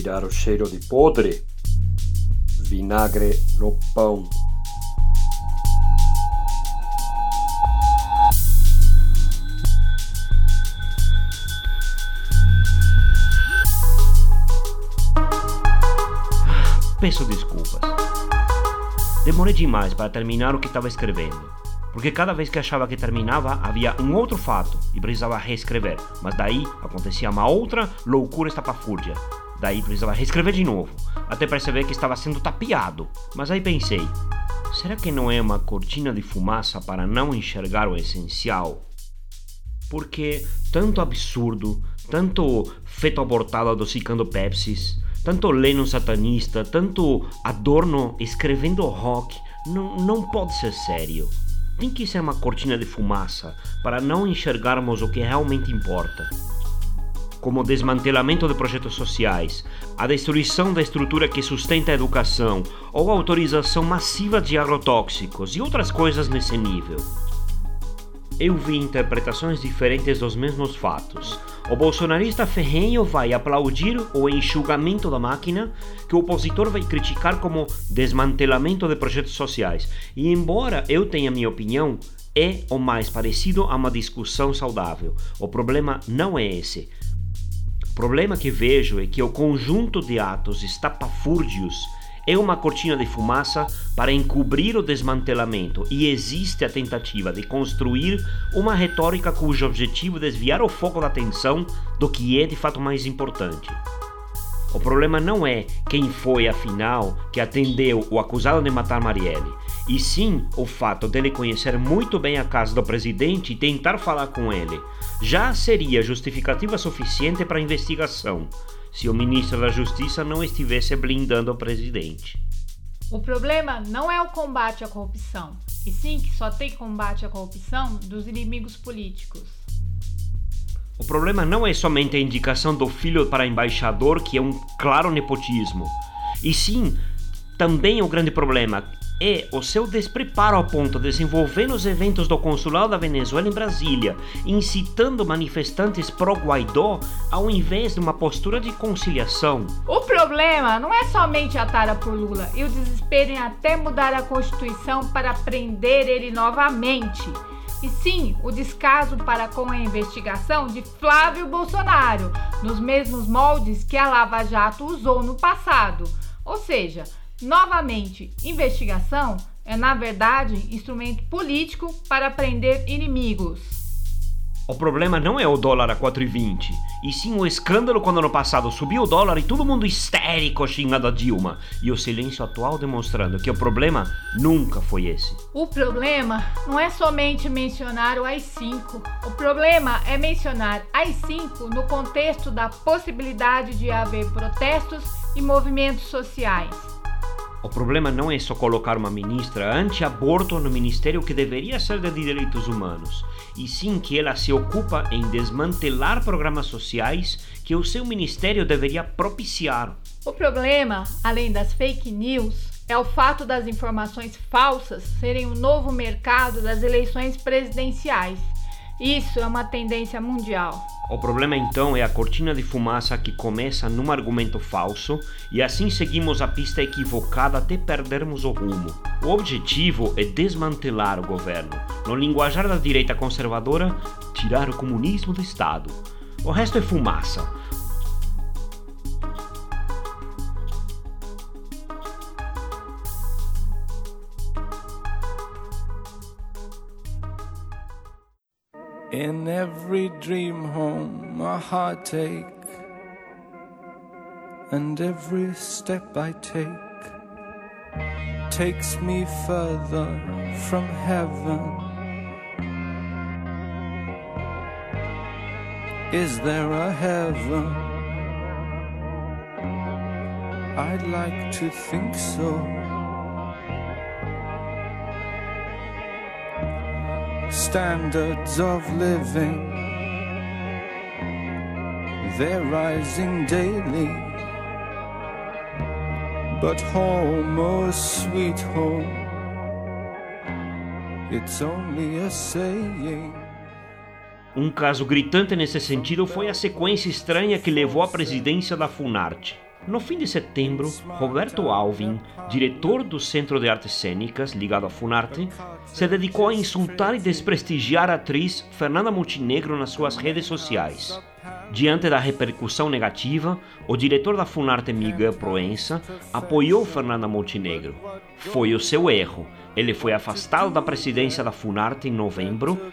tirar o cheiro de podre, vinagre no pão. Peço desculpas. Demorei demais para terminar o que estava escrevendo, porque cada vez que achava que terminava havia um outro fato e precisava reescrever, mas daí acontecia uma outra loucura estapafúrdia. Daí precisava reescrever de novo, até perceber que estava sendo tapeado. Mas aí pensei: será que não é uma cortina de fumaça para não enxergar o essencial? Porque tanto absurdo, tanto feto abortado adocicando Pepsis, tanto Lennon satanista, tanto Adorno escrevendo rock, não, não pode ser sério. Tem que ser uma cortina de fumaça para não enxergarmos o que realmente importa. Como o desmantelamento de projetos sociais, a destruição da estrutura que sustenta a educação ou a autorização massiva de agrotóxicos e outras coisas nesse nível. Eu vi interpretações diferentes dos mesmos fatos, o bolsonarista ferrenho vai aplaudir o enxugamento da máquina, que o opositor vai criticar como desmantelamento de projetos sociais. E embora eu tenha minha opinião, é o mais parecido a uma discussão saudável. O problema não é esse. Problema que vejo é que o conjunto de atos estapafúrdios é uma cortina de fumaça para encobrir o desmantelamento e existe a tentativa de construir uma retórica cujo objetivo é desviar o foco da atenção do que é de fato mais importante. O problema não é quem foi, afinal, que atendeu o acusado de matar Marielle, e sim o fato dele conhecer muito bem a casa do presidente e tentar falar com ele. Já seria justificativa suficiente para a investigação, se o ministro da Justiça não estivesse blindando o presidente. O problema não é o combate à corrupção, e sim que só tem combate à corrupção dos inimigos políticos. O problema não é somente a indicação do filho para embaixador, que é um claro nepotismo, e sim também o grande problema é o seu despreparo ao ponto de desenvolver nos eventos do consulado da Venezuela em Brasília, incitando manifestantes pró-Guaidó ao invés de uma postura de conciliação. O problema não é somente a tara por Lula e o desespero em até mudar a Constituição para prender ele novamente. E sim, o descaso para com a investigação de Flávio Bolsonaro, nos mesmos moldes que a Lava Jato usou no passado. Ou seja, Novamente, investigação é, na verdade, instrumento político para prender inimigos. O problema não é o dólar a 4,20, e sim o escândalo quando no passado subiu o dólar e todo mundo histérico xingando a Dilma, e o silêncio atual demonstrando que o problema nunca foi esse. O problema não é somente mencionar o AI-5, o problema é mencionar AI-5 no contexto da possibilidade de haver protestos e movimentos sociais. O problema não é só colocar uma ministra anti-aborto no ministério que deveria ser de direitos humanos, e sim que ela se ocupa em desmantelar programas sociais que o seu ministério deveria propiciar. O problema, além das fake news, é o fato das informações falsas serem o novo mercado das eleições presidenciais. Isso é uma tendência mundial. O problema então é a cortina de fumaça que começa num argumento falso e assim seguimos a pista equivocada até perdermos o rumo. O objetivo é desmantelar o governo. No linguajar da direita conservadora, tirar o comunismo do Estado. O resto é fumaça. In every dream home, a heartache, and every step I take takes me further from heaven. Is there a heaven? I'd like to think so. Standards of living. They're rising daily. But home, oh sweet home, it's only a saying. Um caso gritante nesse sentido foi a sequência estranha que levou à presidência da Funarte. No fim de setembro, Roberto Alvin, diretor do Centro de Artes Cênicas ligado à Funarte, se dedicou a insultar e desprestigiar a atriz Fernanda Montenegro nas suas redes sociais. Diante da repercussão negativa, o diretor da Funarte Miguel Proença apoiou Fernanda Montenegro. Foi o seu erro. Ele foi afastado da presidência da Funarte em novembro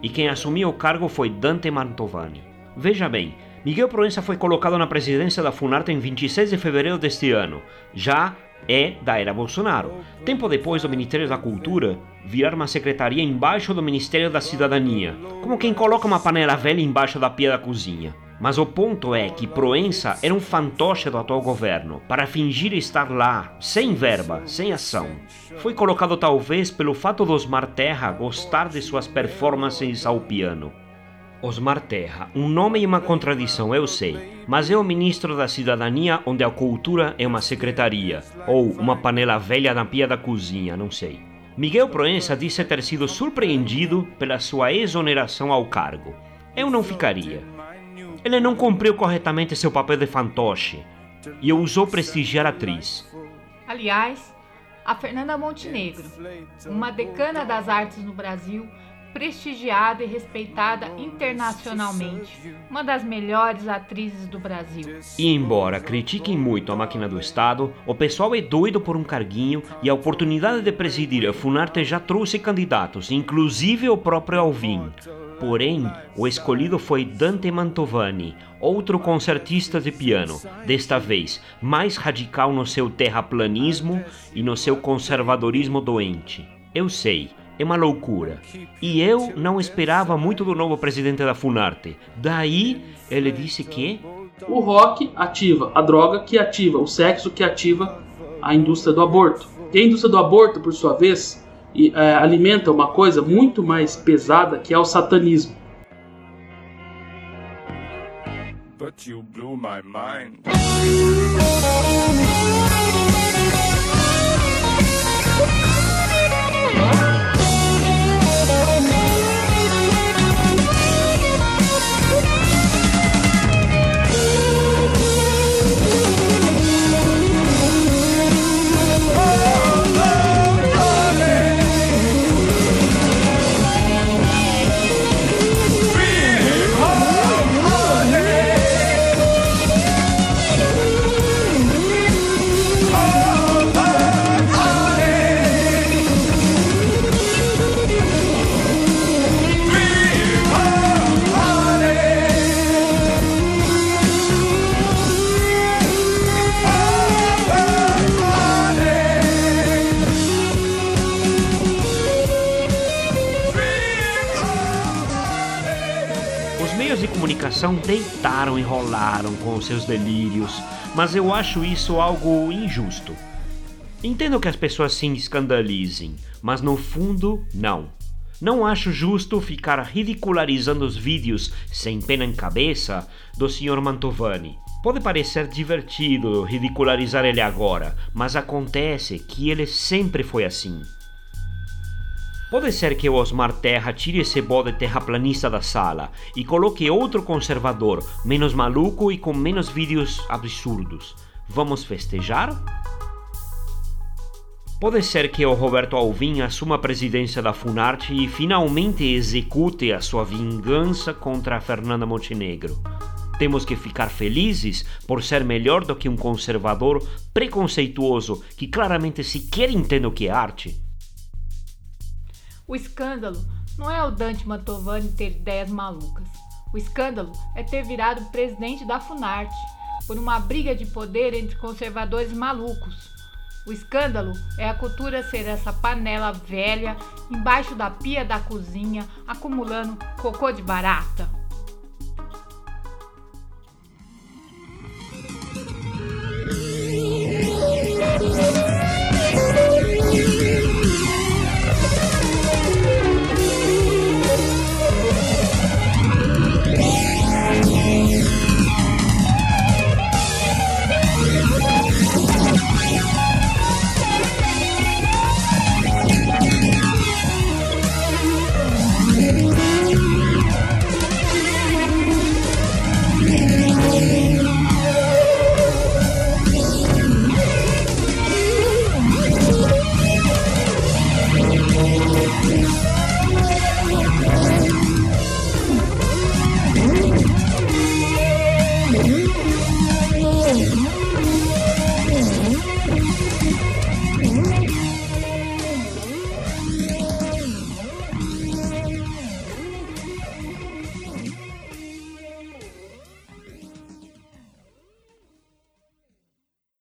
e quem assumiu o cargo foi Dante Mantovani. Veja bem, Miguel Proença foi colocado na presidência da Funarte em 26 de fevereiro deste ano. Já é da era Bolsonaro. Tempo depois do Ministério da Cultura virar uma secretaria embaixo do Ministério da Cidadania, como quem coloca uma panela velha embaixo da pia da cozinha. Mas o ponto é que Proença era um fantoche do atual governo, para fingir estar lá, sem verba, sem ação. Foi colocado talvez pelo fato de Osmar Terra gostar de suas performances ao piano. Osmar Terra, um nome e uma contradição, eu sei, mas é o ministro da Cidadania onde a cultura é uma secretaria, ou uma panela velha na pia da cozinha, não sei. Miguel Proença disse ter sido surpreendido pela sua exoneração ao cargo. Eu não ficaria. Ele não cumpriu corretamente seu papel de fantoche e ousou prestigiar a atriz. Aliás, a Fernanda Montenegro, uma decana das artes no Brasil, prestigiada e respeitada internacionalmente, uma das melhores atrizes do Brasil. E embora critiquem muito a máquina do Estado, o pessoal é doido por um carguinho e a oportunidade de presidir a Funarte já trouxe candidatos, inclusive o próprio Alvin. Porém, o escolhido foi Dante Mantovani, outro concertista de piano, desta vez mais radical no seu terraplanismo e no seu conservadorismo doente. Eu sei, é uma loucura. E eu não esperava muito do novo presidente da Funarte. Daí ele disse que o rock ativa a droga que ativa o sexo que ativa a indústria do aborto. E a indústria do aborto, por sua vez, é, alimenta uma coisa muito mais pesada que é o satanismo. But you blew my mind. Comunicação deitaram e rolaram com seus delírios, mas eu acho isso algo injusto. Entendo que as pessoas se escandalizem, mas no fundo, não. Não acho justo ficar ridicularizando os vídeos sem pena em cabeça do Sr. Mantovani. Pode parecer divertido ridicularizar ele agora, mas acontece que ele sempre foi assim. Pode ser que o Osmar Terra tire esse bode terraplanista da sala e coloque outro conservador, menos maluco e com menos vídeos absurdos. Vamos festejar? Pode ser que o Roberto Alvim assuma a presidência da Funarte e finalmente execute a sua vingança contra a Fernanda Montenegro. Temos que ficar felizes por ser melhor do que um conservador preconceituoso que claramente sequer entende o que é arte. O escândalo não é o Dante Mantovani ter ideias malucas. O escândalo é ter virado presidente da Funarte por uma briga de poder entre conservadores malucos. O escândalo é a cultura ser essa panela velha embaixo da pia da cozinha acumulando cocô de barata.